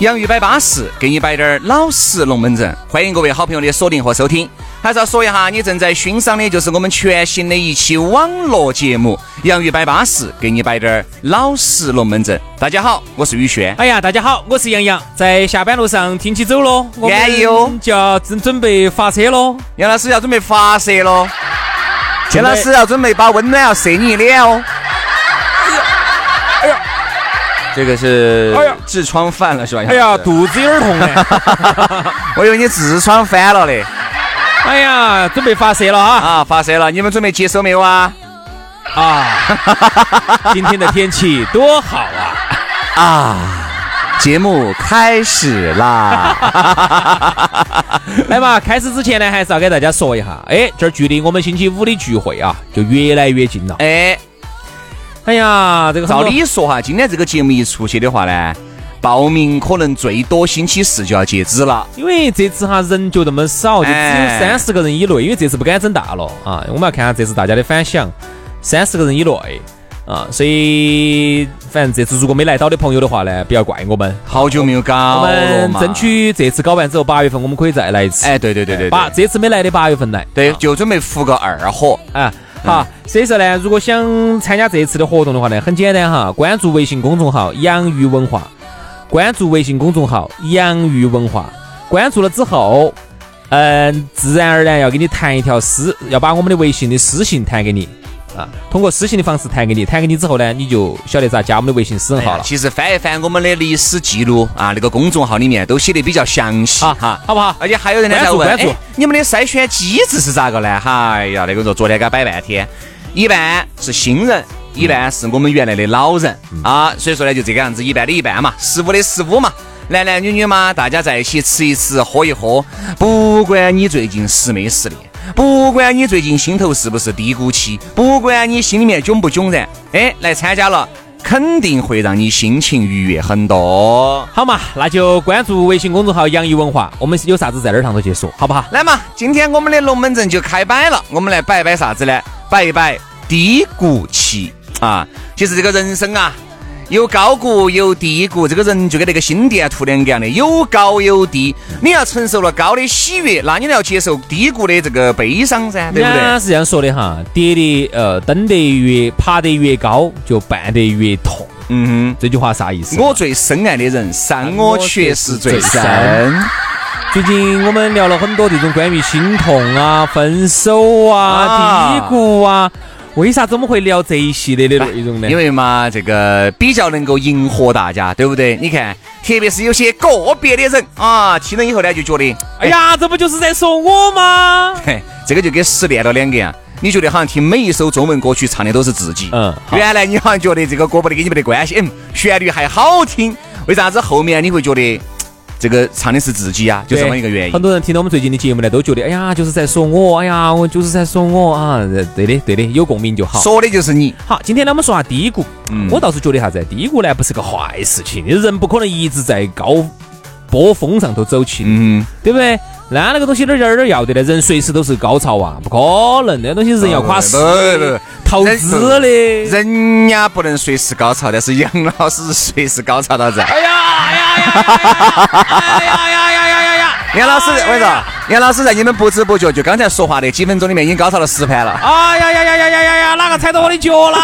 洋芋摆巴适，给你摆点儿老实龙门阵。欢迎各位好朋友的锁定和收听。还是要说一下，你正在欣赏的就是我们全新的一期网络节目《洋芋摆巴适》，给你摆点儿老实龙门阵。大家好，我是宇轩。哎呀，大家好，我是杨洋。在下班路上听起走喽，安逸哦，就要准准备发车喽。杨老师要准备发射喽，杨老师要准备把温暖要射你脸哦。这个是痔疮犯了是吧？哎呀，肚子有点痛哎，我以为你痔疮犯了嘞。哎呀，准备发射了啊！啊，发射了，你们准备接收没有啊？啊，今天的天气多好啊！啊，节目开始啦！来嘛，开始之前呢，还是要给大家说一下，哎，这儿距离我们星期五的聚会啊，就越来越近了。哎。哎呀，这个照理说哈，今天这个节目一出去的话呢，报名可能最多星期四就要截止了。因为这次哈人就那么少，就只有三十个人以内。因为这次不敢整大了啊，我们要看下这次大家的反响，三十个人以内啊。所以反正这次如果没来到的朋友的话呢，不要怪我们。好久没有搞我们争取这次搞完之后，八月份我们可以再来一次。哎，对对对对，八这次没来的八月份来，对，就准备复个二货啊。好，所以说呢，如果想参加这次的活动的话呢，很简单哈，关注微信公众号“养鱼文化”，关注微信公众号“养鱼文化”，关注了之后，嗯，自然而然要给你弹一条私，要把我们的微信的私信弹给你。啊，通过私信的方式弹给你，弹给你之后呢，你就晓得咋加我们的微信私人号了。其实翻一翻我们的历史记录啊，那个公众号里面都写的比较详细哈，好不好？而且还有人呢在问，关注你们的筛选机制是咋个呢？哎呀，那个说昨天给他摆半天，一半是新人，一半是我们原来的老人。啊，所以说呢就这个样子，一半的一半嘛，十五的十五嘛，男男女女嘛，大家在一起吃一吃，喝一喝，不管你最近失没失恋。不管你最近心头是不是低谷期，不管你心里面囧不囧然，哎，来参加了，肯定会让你心情愉悦很多。好嘛，那就关注微信公众号“洋溢文化”，我们有啥子在那儿上头去说，好不好？来嘛，今天我们的龙门阵就开摆了，我们来摆摆啥子呢？摆一摆低谷期啊。其实这个人生啊。有高谷有低谷，这个人就跟那个心电图两个样的，有高有低。你要承受了高的喜悦，那你要接受低谷的这个悲伤噻，对不对？是这样说的哈，跌的呃，登得越爬得越高，就绊得越痛。嗯哼，这句话啥意思？我最深爱的人，伤我却是最深。最近我们聊了很多这种关于心痛啊、分手啊、低谷啊。为啥子我们会聊这一系列的内容呢？因为嘛，这个比较能够迎合大家，对不对？你看，特别是有些个别的人啊，听了以后呢，就觉得，哎呀，这不就是在说我吗？嘿，这个就跟失恋了两个样。你觉得好像听每一首中文歌曲唱的都是自己，嗯，原来你好像觉得这个歌不得跟你没得关系，嗯，旋律还好听，为啥子后面你会觉得？这个唱的是自己呀，就这么一个原因。很多人听到我们最近的节目呢，都觉得，哎呀，就是在说我，哎呀，我就是在说我啊。对的，对的，有共鸣就好。说的就是你。好，今天呢，我们说下低谷。嗯。我倒是觉得啥子，低谷呢不是个坏事情。人不可能一直在高波峰上头走起，嗯，对不对？那那个东西哪儿哪儿要得呢？人随时都是高潮啊，不可能。那东西人要垮死，投资的。人家不能随时高潮，但是杨老师随时高潮到在。哎呀，哎呀，呀，哎呀，呀呀呀呀呀！杨老师，我跟你说，杨老师在你们不知不觉就刚才说话的几分钟里面已经高潮了十盘了。哎呀呀呀呀呀呀呀！哪个踩到我的脚了？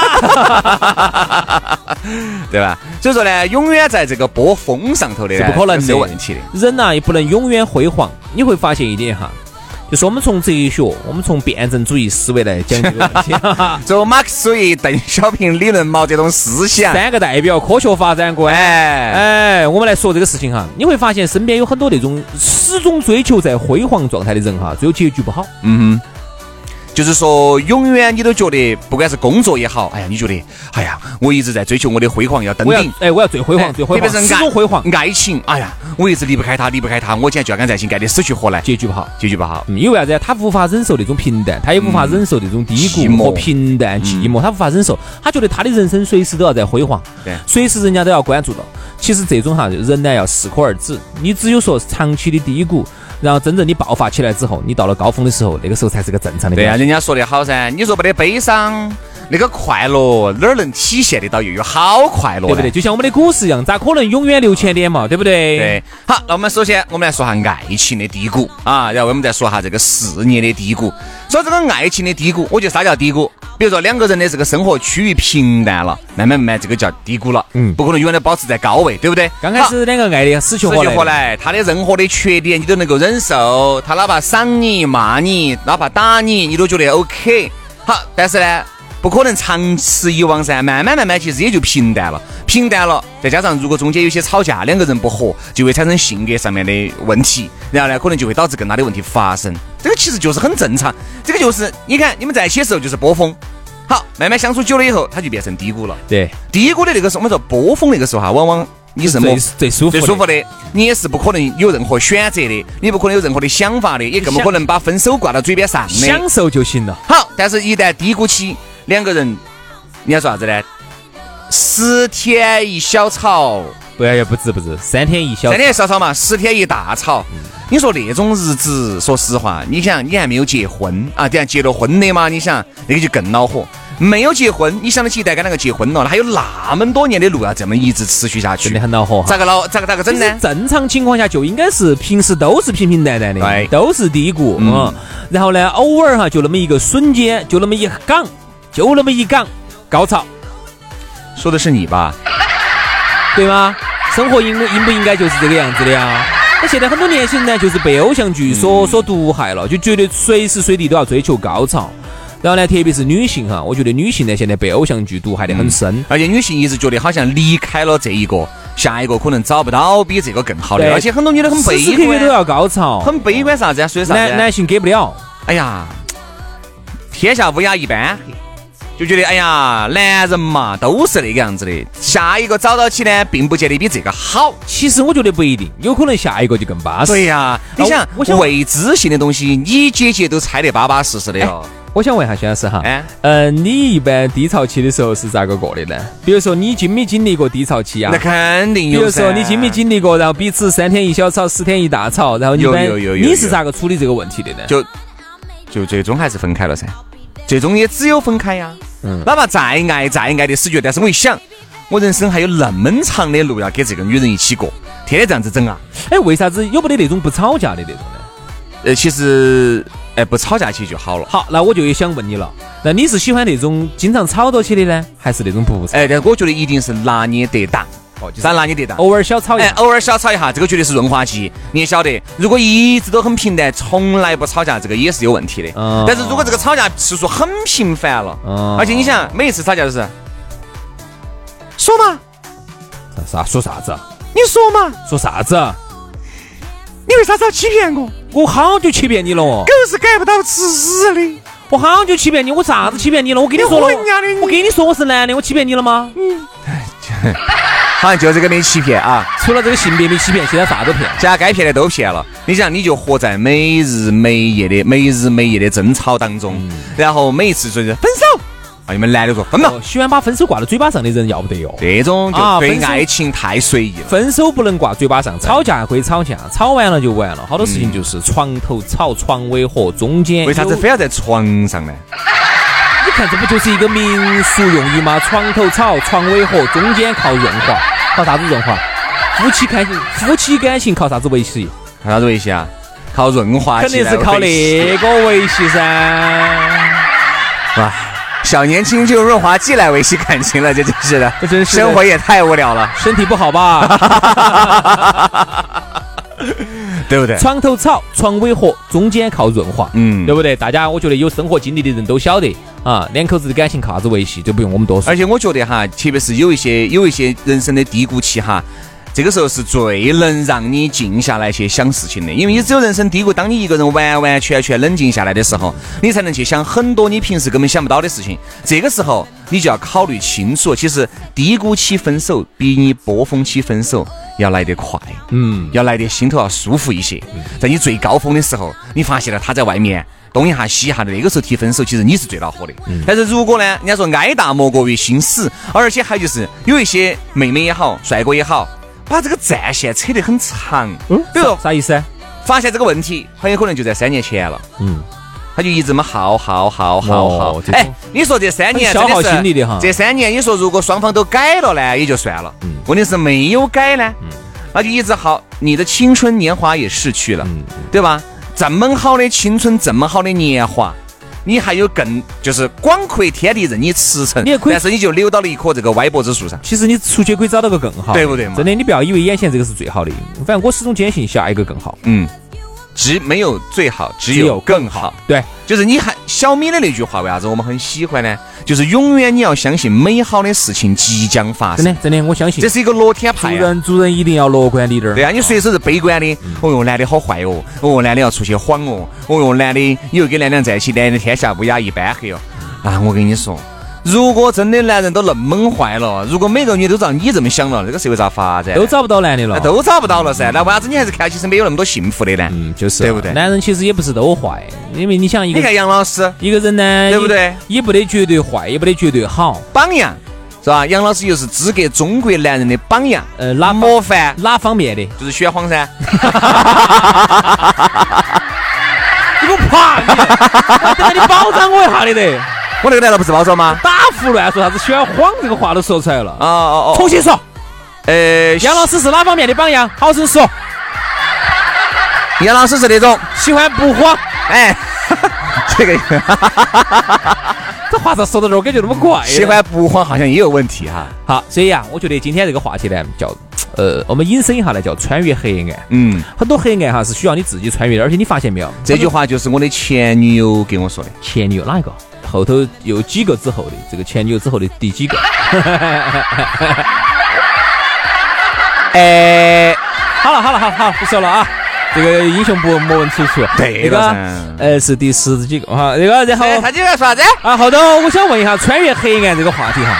对吧？所以说呢，永远在这个波峰上头的是不可能是有问题的。人呐，也不能永远辉煌。你会发现一点哈，就是我们从哲学，我们从辩证主义思维来讲这个问题。走马克思主义、邓小平理论、毛泽东思想，三个代表科学发展观。哎，哎，我们来说这个事情哈，你会发现身边有很多那种始终追求在辉煌状态的人哈，最后结局不好。嗯哼。就是说，永远你都觉得，不管是工作也好，哎呀，你觉得，哎呀，我一直在追求我的辉煌，要登顶，哎，我要最辉煌，最辉煌，始终辉煌。爱情，哎呀，我一直离不开他，离不开他，我今天就要跟在一起，爱得死去活来，结局不好，结局不好。因为啥子？他无法忍受那种平淡，他也无法忍受那种低谷和平淡、寂寞，他无法忍受，他觉得他的人生随时都要在辉煌，对，随时人家都要关注到。其实这种哈，人呢要适可而止，你只有说长期的低谷。然后真正你爆发起来之后，你到了高峰的时候，那个时候才是个正常的。对啊，人家说的好噻，你说没得悲伤，那个快乐哪儿能体现得到又有好快乐？对不对？就像我们的股市一样，咋可能永远六千点嘛？对不对？对。好，那我们首先我们来说下爱情的低谷啊，然后我们再说下这个事业的低谷。说这个爱情的低谷，我觉得啥叫低谷？比如说两个人的这个生活趋于平淡了，慢慢慢慢这个叫低谷了。嗯，不可能永远的保持在高位，对不对？刚开始两个爱的死去活来，他的任何的缺点你都能够忍受，他哪怕赏你、骂你，哪怕打你，你都觉得 OK。好，但是呢。不可能长此以往噻，慢慢慢慢其实也就平淡了，平淡了，再加上如果中间有些吵架，两个人不和，就会产生性格上面的问题，然后呢，可能就会导致更大的问题发生。这个其实就是很正常，这个就是你看你们在一起的时候就是波峰，好，慢慢相处久了以后，它就变成低谷了。对，低谷的那个时候，我们说波峰那个时候哈，往往你是最最舒服最舒服的，你也是不可能有任何选择的，你不可能有任何的想法的，也更不可能把分手挂到嘴边上的，享受就行了。好，但是一旦低谷期。两个人，你要说啥子呢？十天一小吵，不要也不止不止，三天一小三天一小吵嘛，十天一大吵。你说那种日子，说实话，你想你还没有结婚啊？等下结了婚的嘛？你想那个就更恼火。没有结婚，你想得起，但跟那个结婚了，还有那么多年的路要这么一直持续下去，真的很恼火。咋个恼？咋个咋个整呢？正常情况下就应该是平时都是平平淡淡的，对，都是低谷，嗯。然后呢，偶尔哈，就那么一个瞬间，就那么一岗。就那么一岗，高潮，说的是你吧？对吗？生活应应不应该就是这个样子的呀？那现在很多年轻人呢，就是被偶像剧所所毒害了，就觉得随时随地都要追求高潮。然后呢，特别是女性哈，我觉得女性呢现在被偶像剧毒害得很深，而且女性一直觉得好像离开了这一个，下一个可能找不到比这个更好的。而且很多女的很悲观，都要高潮，很悲观啥子啊？所以啥子？男男性给不了。哎呀，天下乌鸦一般黑。就觉得哎呀，男人嘛都是那个样子的，下一个找到起呢，并不见得比这个好。其实我觉得不一定，有可能下一个就更巴适。对呀，你想未知性的东西，你姐姐都猜得巴巴适适的了。我想问一下薛老师哈，嗯，你一般低潮期的时候是咋个过的呢？比如说你经没经历过低潮期啊？那肯定有。比如说你经没经历过，然后彼此三天一小吵，十天一大吵，然后你般你是咋个处理这个问题的呢？就就最终还是分开了噻。最终也只有分开呀，嗯，哪怕再爱再爱的死绝，但是我一想，我人生还有那么长的路要跟这个女人一起过，天天这样子整啊，哎，为啥子有没得那种不吵架的那种呢？呃，其实，哎，不吵架其实就好了。好，那我就也想问你了，那你是喜欢那种经常吵到起的呢，还是那种不吵？哎，但我觉得一定是拿捏得当。咋拿你得当？偶尔小吵一下，偶尔小吵一下，这个绝对是润滑剂。你也晓得，如果一直都很平淡，从来不吵架，这个也是有问题的。嗯。但是如果这个吵架次数很频繁了，嗯，而且你想，每一次吵架都是说嘛，啥说啥子？你说嘛，说啥子？你为啥子要欺骗我？我好久欺骗你了哦。狗是改不到吃屎的。我好久欺骗你，我啥子欺骗你了？我跟你说了，我跟你说我是男的，我欺骗你了吗？嗯。好像就这个没欺骗啊，除了这个性别没欺骗，其他啥都骗，其他该骗的都骗了。你想，你就活在每日每夜的每日每夜的争吵当中，然后每一次说是分手，啊，你们男的说分了，喜欢把分手挂在嘴巴上的人要不得哟。这种就对爱情太随意了。分手不能挂嘴巴上，吵架归吵架，吵完了就完了。好多事情就是床头吵，床尾和，中间为啥子非要在床上呢？你看，这不就是一个民俗用语吗？床头吵，床尾和，中间靠润滑，靠啥子润滑？夫妻感情，夫妻感情靠啥子维系？靠啥子维系啊？靠润滑肯定是靠那个维系噻。哇，小年轻就用润滑剂来维系感情了，这真是的，这真是生活也太无聊了。身体不好吧？对不对？床头吵，床尾和，中间靠润滑，嗯对不对？大家我觉得有生活经历的人都晓得啊，两口子的感情靠啥子维系，就不用我们多说而。且我觉得哈，特别是有一些有一些人生的低谷期哈，这个时候是最能让你静下来去想事情的，因为你只有人生低谷，当你一个人完完全全冷静下来的时候，你才能去想很多你平时根本想不到的事情。这个时候你就要考虑清楚，其实低谷期分手比你波峰期分手要来得快，嗯，要来得心头要舒服一些。在你最高峰的时候，你发现了他在外面。东一下西一下的，那个时候提分手，其实你是最恼火的。但是如果呢，人家说挨打莫过于心死，而且还就是有一些妹妹也好，帅哥也好，把这个战线扯得很长。嗯，比如说啥意思啊？发现这个问题，很有可能就在三年前了。嗯，他就一直这么耗耗耗耗耗哎，你说这三年消耗心力的哈这三年你说如果双方都改了呢，也就算了。嗯问题是没有改呢，那就一直耗，你的青春年华也逝去了，对吧？这么好的青春，这么好的年华。你还有更就是广阔天地任你驰骋，你也可以但是你就留到了一棵这个歪脖子树上。其实你出去可以找到个更好，对不对嘛？真的，你不要以为眼前这个是最好的，反正我始终坚信下一个更好。嗯，只没有最好，只有更好。对，就是你还小米的那句话，为啥子我们很喜欢呢？就是永远你要相信美好的事情即将发生。真的真的，我相信这。是一个乐天派、啊。人做人一定要乐观一点儿。对啊，你随时是悲观的。哦哟，男的好坏哦。哦，男的要出去晃哦。哦哟，男的以后跟男的在一起，男的天下乌鸦一般黑哦。啊，我跟你说，如果真的男人都那么坏了，如果每个女的都照你这么想了，这个社会咋发展？都找不到男的了，那都找不到了噻。那为啥子你还是看起身边有那么多幸福的呢？嗯，就是对不对男人其实也不是都坏，因为你想一个你看杨老师一个人呢，对不对也？不得绝对坏，也不得绝对好。榜样是吧？杨老师又是资格中国男人的榜样，呃，哪方模范哪方面的？就是选谎噻。你给我爬！你我等下你保障我一下的得。我那个难道不是包装吗？打胡乱说啥子喜欢谎这个话都说出来了。哦哦哦，重新说，呃，杨老师是哪方面的榜样？好生说，杨老师是那种，喜欢不慌。哎，这个 这话咋说到这儿，我感觉那么怪。喜欢不慌好像也有问题哈。好，所以啊、我觉得今天这个话题呢，叫呃，我们引申一下呢，叫穿越黑暗。嗯，很多黑暗哈是需要你自己穿越的，而且你发现没有？这句话就是我的前女友给我说的。前女友哪一个？后头有几个之后的这个前女友之后的第几个？哎，好了好了好了好了，不说了啊。这个英雄不莫问出处。对那个了噻呃是第十几个哈，那个然后哎他就要说啥子？啊后头我想问一下穿越黑暗这个话题哈，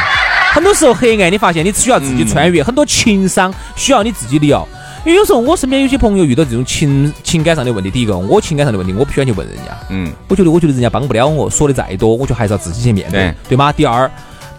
很多时候黑暗你发现你只需要自己穿越，很多情商需要你自己聊。因为有时候我身边有些朋友遇到这种情情感上的问题，第一个我情感上的问题我不喜欢去问人家，嗯，我觉得我觉得人家帮不了我，说的再多，我就还是要自己去面对对，对吗？第二。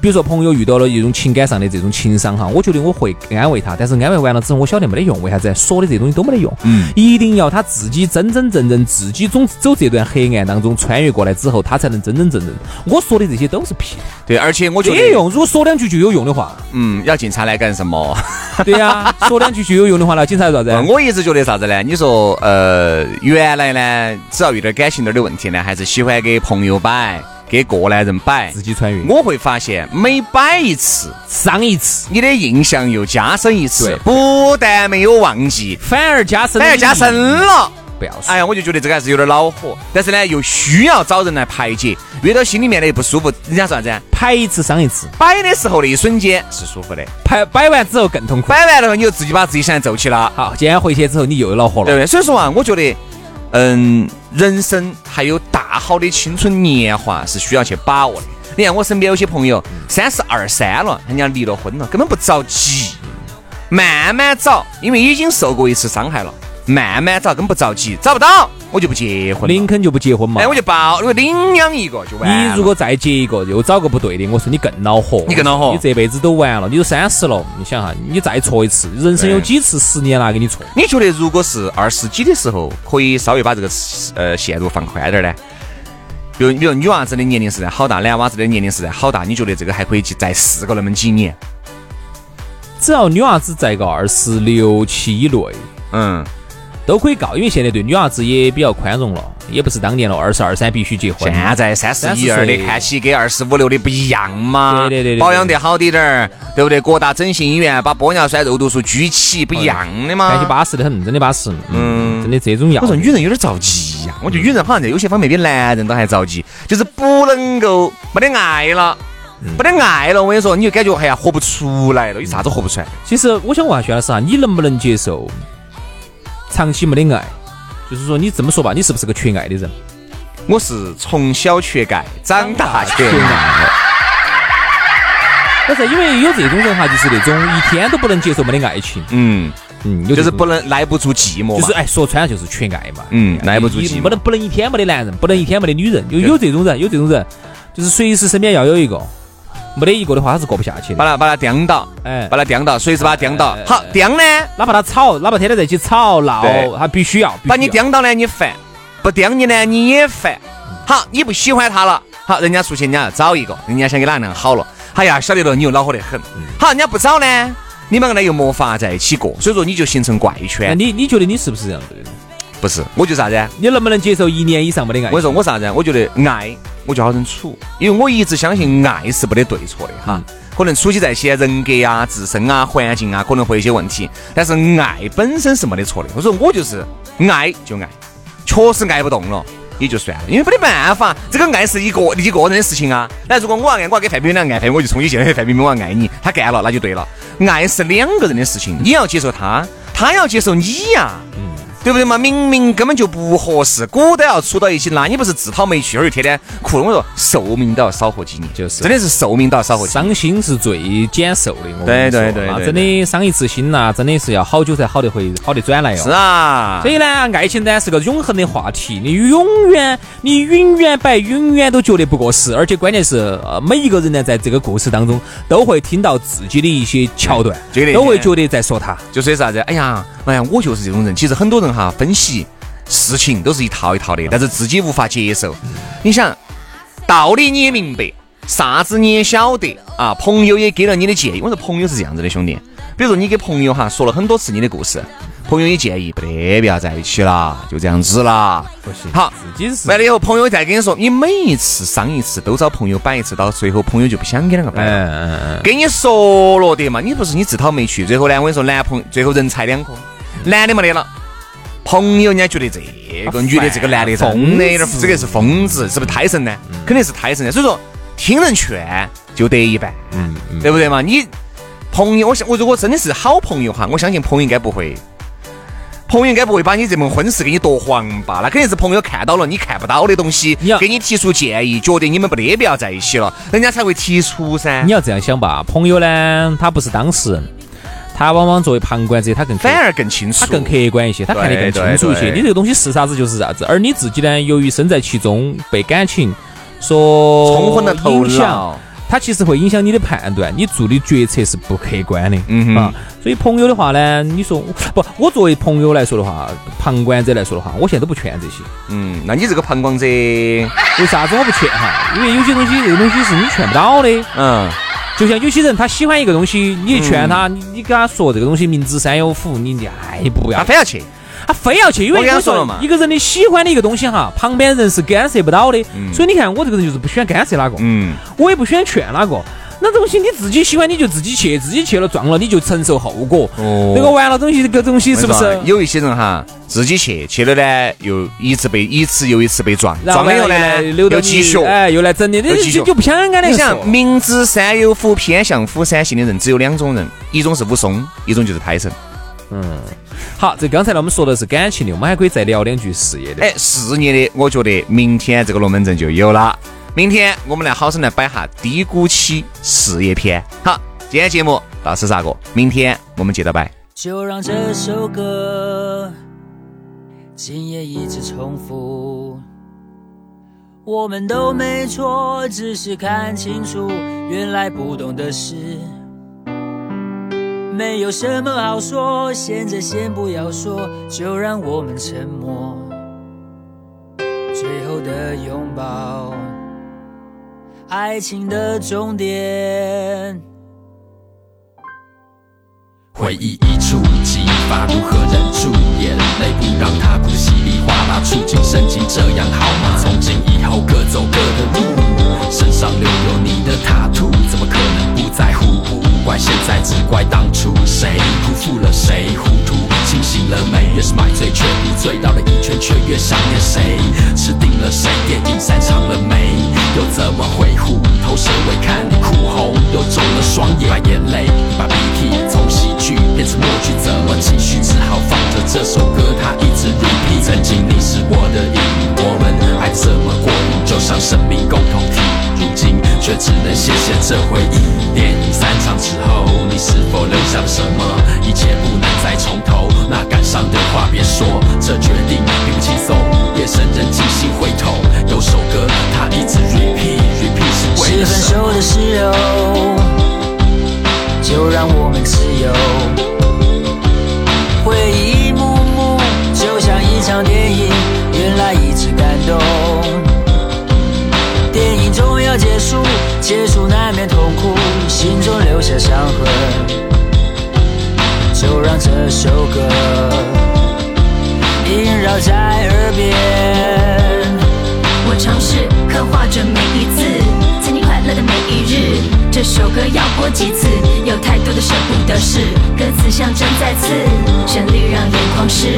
比如说朋友遇到了一种情感上的这种情伤哈，我觉得我会安慰他，但是安慰完了之后，我晓得没得用，为啥子？说的这些东西都没得用，嗯，一定要他自己真真正正自己总走这段黑暗当中穿越过来之后，他才能真真正正。我说的这些都是屁，对，而且我觉得，没用。如果说两句就有用的话，嗯，要警察来干什么？对呀、说两句就有用的话，那警察做啥子？我一直觉得啥子呢？你说，呃，原来呢，只要遇到感情点的问题呢，还是喜欢给朋友摆，给过来人摆自。己穿越，我会发现，每摆一次，上一次你的印象又加深一次，不但没有忘记，反而加深，反而加深，了。不要说。哎呀，我就觉得这个还是有点恼火，但是呢，又需要找人来排解，越到心里面的不舒服。人家说啥子啊？排一次伤一次，摆的时候的一瞬间是舒服的，排摆完之后更痛苦。摆完了后你就自己把自己想揍起了，好，今天回去之后你又恼火了。对不对？所以说啊，我觉得，嗯，人生还有大好的青春年华是需要去把握的。你看我身边有些朋友三十二三了，人家离了婚了，根本不着急，慢慢找，因为已经受过一次伤害了，慢慢找，根本不着急，找不到。我就不结婚。林肯就不结婚嘛。哎，我就抱，我领养一个就完了。你如果再结一个，又找个不对的，我说你更恼火，你更恼火你这辈子都完了，你都三十了，你想哈，你再错一次，人生有几次十年拿给你错？你觉得如果是二十几的时候，可以稍微把这个呃线路放宽点儿呢？比如，比如女娃子的年龄是在好大，男娃子的年龄是在好大，你觉得这个还可以去再试个那么几年？只要女娃子在个二十六七以内，嗯，都可以告，因为现在对女娃子也比较宽容了，也不是当年了，二十二三必须结婚。现在三十一30二的看起跟二十五六的不一样嘛？对对对对对保养得好滴点儿，对不对？各大整形医院把玻尿酸、肉毒素举起，不一样的嘛？看起巴适的很，真的巴适。嗯，嗯，真的这种样。我说女人有点着急呀，我觉得女人好像在有些方面比男人都还着急，就是不能够没得爱了，没得爱了，我跟你说，你就感觉哎呀活不出来了，有啥子活不出来？其实我想问下薛老师啊，你能不能接受长期没得爱？就是说你这么说吧，你是不是个缺爱的人？我是从小缺钙，长大缺爱。但是因为有这种人哈，就是那种一天都不能接受没得爱情，嗯嗯，有就是不能耐不住寂寞嘛，就是哎，说穿了就是缺爱嘛。嗯耐不住寂寞不能不能一天没得男人，不能一天没得女人，有有这种人，有这种人，就是随时身边要有一个，没得一个的话他是过不下去的。把他把他刁到，哎把他刁到，随时把他刁到哎。好，刁呢，哪怕他吵，哪怕天天在一起吵闹，他必须要把你。必须要刁到呢你烦，不刁你呢你也烦。好，你不喜欢他了，好，人家出去人家要找一个，人家想给哪样好了，哎呀，晓得了你又恼火得很。好，人家不找呢，你们两个呢又没法在一起过，所以说你就形成怪那圈。你你觉得你是不是这样子的人？不是，我就啥子？你能不能接受一年以上没得爱？我跟你说我啥子？我觉得爱我就好生处，因为我一直相信爱是没得对错的哈。可能处起在些人格啊、自身啊、环境啊，可能会有些问题，但是爱本身是没得错的。我说我就是爱就爱，确实爱不动了。也就算了，因为没得办法，这个爱是一个一个人的事情啊。那如果我要爱，我要给范冰冰爱，范冰冰我就冲起去了，范冰冰我要爱你，他干了那就对了。爱是两个人的事情，你要接受他，他要接受你呀。对不对嘛？明明根本就不合适，果都要处到一起，那你不是自讨没趣，而又天天哭？我说寿命都要少活几年，就是真的是寿命都要少活。伤心是最减寿的，我对跟你说对对真的伤一次心呐，真的是要好久才好得回，好得转来哦。是啊所，以呢，爱情呢是个永恒的话题，你永远，你永远摆，永远都觉得不过时，而且关键是，呃，每一个人呢，在这个故事当中都会听到自己的一些桥段，都会觉得在说他。就说啥子？哎呀，哎呀，我就是这种人。其实很多人哈分析事情都是一套一套的，但是自己无法接受。你想，道理你也明白，啥子你也晓得啊，朋友也给了你的建议。我说朋友是这样子的，兄弟，比如说你给朋友哈说了很多次你的故事，朋友也建议不得不要在一起了，就这样子了。不行好，自己是完了以后，朋友再跟你说，你每一次伤一次都找朋友摆一次，到最后朋友就不想跟两个摆了。嗯嗯嗯，跟你说了的嘛，你不是你自讨没趣，最后呢，我跟你说，男朋友最后人财两空，男的没得了，朋友人家觉得这个女的这个男的疯的有点，这个是疯子，是不是胎神呢？肯定是胎神的，所以说听人劝就得一半，嗯嗯对不对嘛？你朋友，我想我如果真的是好朋友哈，我相信朋友应该不会。朋友应该不会把你这门婚事给你夺黄吧？那肯定是朋友看到了你看不到的东西给你提出建议，觉得你们不得必要在一起了，人家才会提出噻你。要这样想吧，朋友呢，他不是当事人，他往往作为旁观者，他更反而更清楚，他更客观一些，他看得更清楚一些。你这个东西是啥子就是啥子，而你自己呢，由于身在其中，被感情所冲昏了头脑。它其实会影响你的判断，你做的决策是不客观的。嗯哼啊，所以朋友的话呢，你说不，我作为朋友来说的话，旁观者来说的话，我现在都不劝这些。嗯，那你这个旁观者，为啥子我不劝哈？因为有些东西，这个东西是你劝不到的。嗯，就像有些人他喜欢一个东西，你劝他，你你跟他说这个东西明知山有虎，你爱不要。他，非要去，他非要去，因为我跟他我说了嘛。一个人的喜欢的一个东西哈，旁边人是干涉不到的。所以你看我这个人就是不喜欢干涉哪个，嗯，我也不喜欢劝哪个。那东西你自己喜欢你就自己去，自己去了撞了你就承受后果。哦那个完了东西，这个东西是不是？有一些人哈，自己去去了呢，又一次被一次又一次被撞，撞了以后呢，又继续。哎，又来整你，你就就不想跟那你想，明知山有虎，偏向虎山行的人只有两种人，一种是武松，一种就是胎神。嗯好，这刚才呢我们说的是感情的，我们还可以再聊两句事业的。哎，事业的，我觉得明天这个龙门阵就有了。明天我们来好生来摆下低谷期事业篇。好，今天节目到此咋过，明天我们接着摆。就让这首歌今夜一直重复。我们都没错，只是看清楚，原来不懂的事，没有什么好说。现在先不要说，就让我们沉默。最后的拥抱，爱情的终点。回忆一触即发，如何忍住眼泪，不让它哭得稀里哗啦？触景生情，这样好吗？从今走各走各的路，身上留有你的塔图，怎么可能不在乎？不怪现在，只怪当初谁辜负了谁，糊涂清醒了没？越是买醉却不醉绕了一圈，却越想念谁？吃定了谁？电影散场了没？又怎么会虎头蛇尾？看这回忆。电影散场之后，你是否留下了什么？一切不能再从头，那感伤的话别说，这决定并不轻松。夜深人静心回头，有首歌它一直 repeat repeat 是为了什么？手的时候，就让我们自由。回忆一幕幕，就像一场电影，原来一直感动。电影终要结束，结束难免痛苦，心中留下伤痕。就让这首歌萦绕在耳边。我尝试刻画着每一次，曾经快乐的每一日。这首歌要播几次？有太多的舍不得事，歌词像针在刺，旋律让眼眶湿。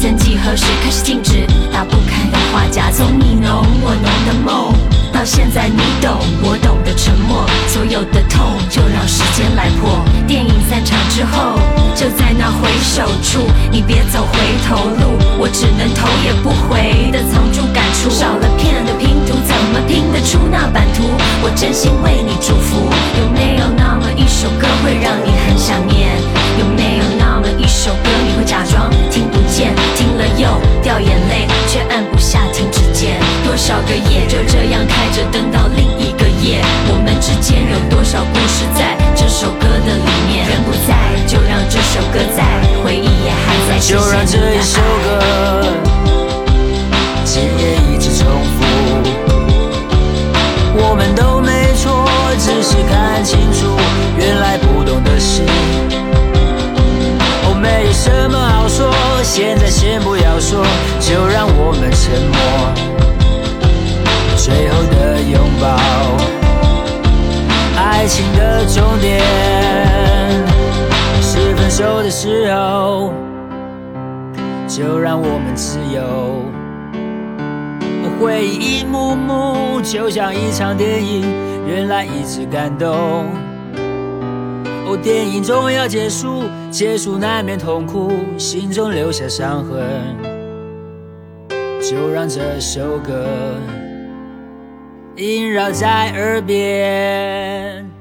曾几何时开始静止，打不开的画夹，从你浓我浓的梦，到现在你懂我懂的沉默，所有的痛就让时间来破。电影散场之后，就在那回首处，你别走回头路，我只能头也不回的藏住沉默。最后的拥抱，爱情的终点是分手的时候。就让我们自由。回忆一幕幕，就像一场电影，原来一直感动。哦，电影终要结束，结束难免痛苦，心中留下伤痕。就让这首歌萦绕在耳边。